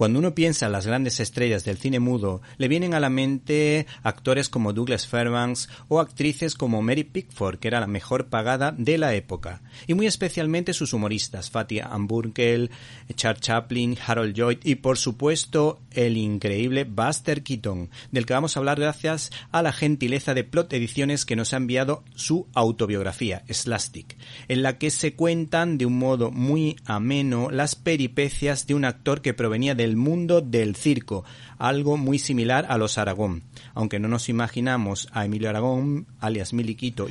Cuando uno piensa en las grandes estrellas del cine mudo, le vienen a la mente actores como Douglas Fairbanks o actrices como Mary Pickford, que era la mejor pagada de la época, y muy especialmente sus humoristas, Fatty Amburkel, Charles Chaplin, Harold Lloyd y por supuesto el increíble Buster Keaton, del que vamos a hablar gracias a la gentileza de Plot Ediciones que nos ha enviado su autobiografía, Slastic, en la que se cuentan de un modo muy ameno las peripecias de un actor que provenía del mundo del circo, algo muy similar a los Aragón. Aunque no nos imaginamos a Emilio Aragón, alias Miliquito,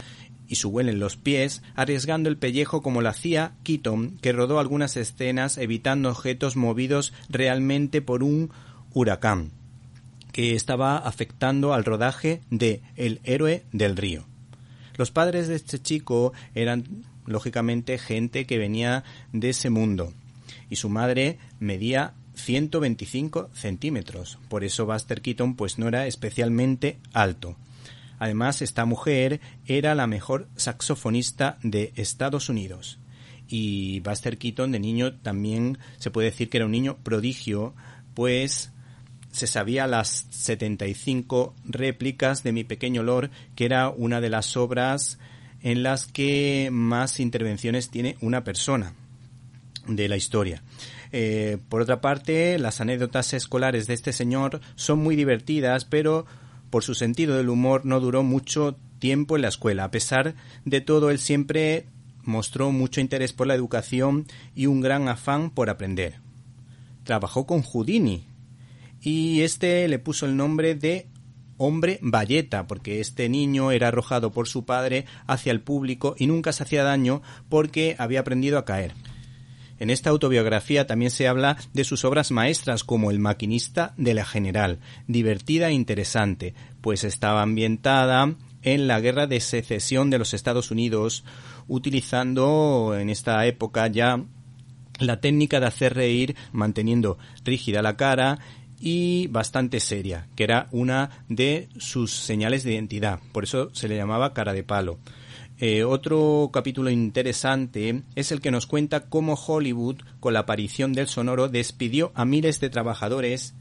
y su huel en los pies, arriesgando el pellejo como lo hacía Keaton, que rodó algunas escenas evitando objetos movidos realmente por un huracán, que estaba afectando al rodaje de El héroe del río. Los padres de este chico eran lógicamente gente que venía de ese mundo, y su madre medía 125 centímetros. Por eso Buster Keaton pues no era especialmente alto. Además, esta mujer era la mejor saxofonista de Estados Unidos. Y Buster Keaton de niño también se puede decir que era un niño prodigio, pues se sabía las 75 réplicas de Mi Pequeño Lord, que era una de las obras en las que más intervenciones tiene una persona de la historia. Eh, por otra parte, las anécdotas escolares de este señor son muy divertidas, pero por su sentido del humor no duró mucho tiempo en la escuela. A pesar de todo, él siempre mostró mucho interés por la educación y un gran afán por aprender. Trabajó con Houdini y este le puso el nombre de hombre valleta, porque este niño era arrojado por su padre hacia el público y nunca se hacía daño porque había aprendido a caer. En esta autobiografía también se habla de sus obras maestras como El maquinista de la General, divertida e interesante, pues estaba ambientada en la guerra de secesión de los Estados Unidos, utilizando en esta época ya la técnica de hacer reír manteniendo rígida la cara y bastante seria, que era una de sus señales de identidad, por eso se le llamaba cara de palo. Eh, otro capítulo interesante es el que nos cuenta cómo Hollywood, con la aparición del sonoro, despidió a miles de trabajadores,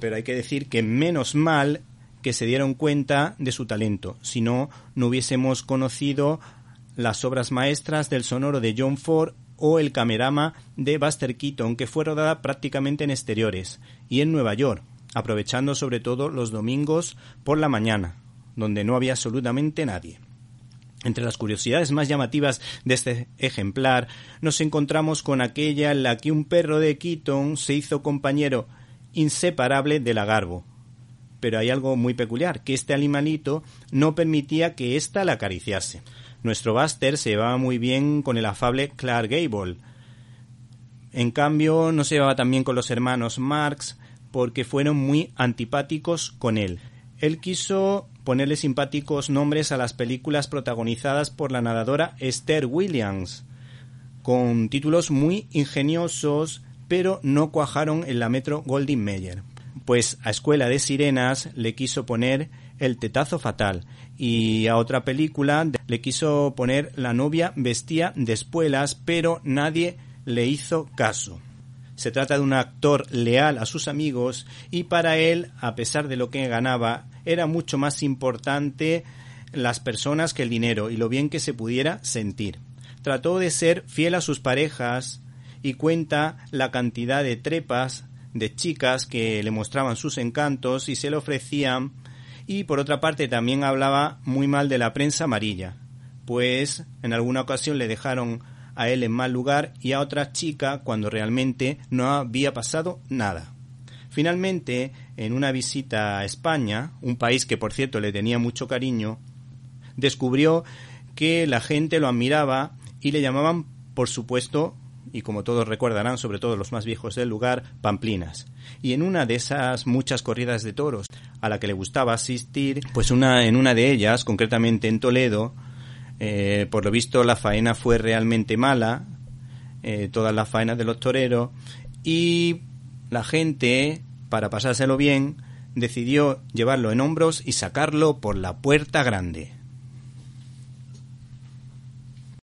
pero hay que decir que menos mal que se dieron cuenta de su talento, si no, no hubiésemos conocido las obras maestras del sonoro de John Ford o el camerama de Buster Keaton, que fue rodada prácticamente en exteriores y en Nueva York, aprovechando sobre todo los domingos por la mañana, donde no había absolutamente nadie. Entre las curiosidades más llamativas de este ejemplar nos encontramos con aquella en la que un perro de Keaton se hizo compañero inseparable de la Garbo. Pero hay algo muy peculiar, que este animalito no permitía que ésta la acariciase. Nuestro Buster se llevaba muy bien con el afable Clark Gable. En cambio, no se llevaba tan bien con los hermanos Marx porque fueron muy antipáticos con él. Él quiso ponerle simpáticos nombres a las películas protagonizadas por la nadadora Esther Williams, con títulos muy ingeniosos, pero no cuajaron en la Metro Goldwyn Mayer. Pues a Escuela de Sirenas le quiso poner El Tetazo Fatal y a otra película le quiso poner La novia vestía de espuelas, pero nadie le hizo caso. Se trata de un actor leal a sus amigos y para él, a pesar de lo que ganaba, era mucho más importante las personas que el dinero y lo bien que se pudiera sentir. Trató de ser fiel a sus parejas y cuenta la cantidad de trepas de chicas que le mostraban sus encantos y se le ofrecían y por otra parte también hablaba muy mal de la prensa amarilla, pues en alguna ocasión le dejaron a él en mal lugar y a otra chica cuando realmente no había pasado nada. Finalmente, en una visita a España, un país que por cierto le tenía mucho cariño, descubrió que la gente lo admiraba y le llamaban, por supuesto, y como todos recordarán, sobre todo los más viejos del lugar, pamplinas. Y en una de esas muchas corridas de toros a la que le gustaba asistir, pues una, en una de ellas, concretamente en Toledo, eh, por lo visto la faena fue realmente mala, eh, todas las faenas de los toreros, y la gente, para pasárselo bien, decidió llevarlo en hombros y sacarlo por la puerta grande.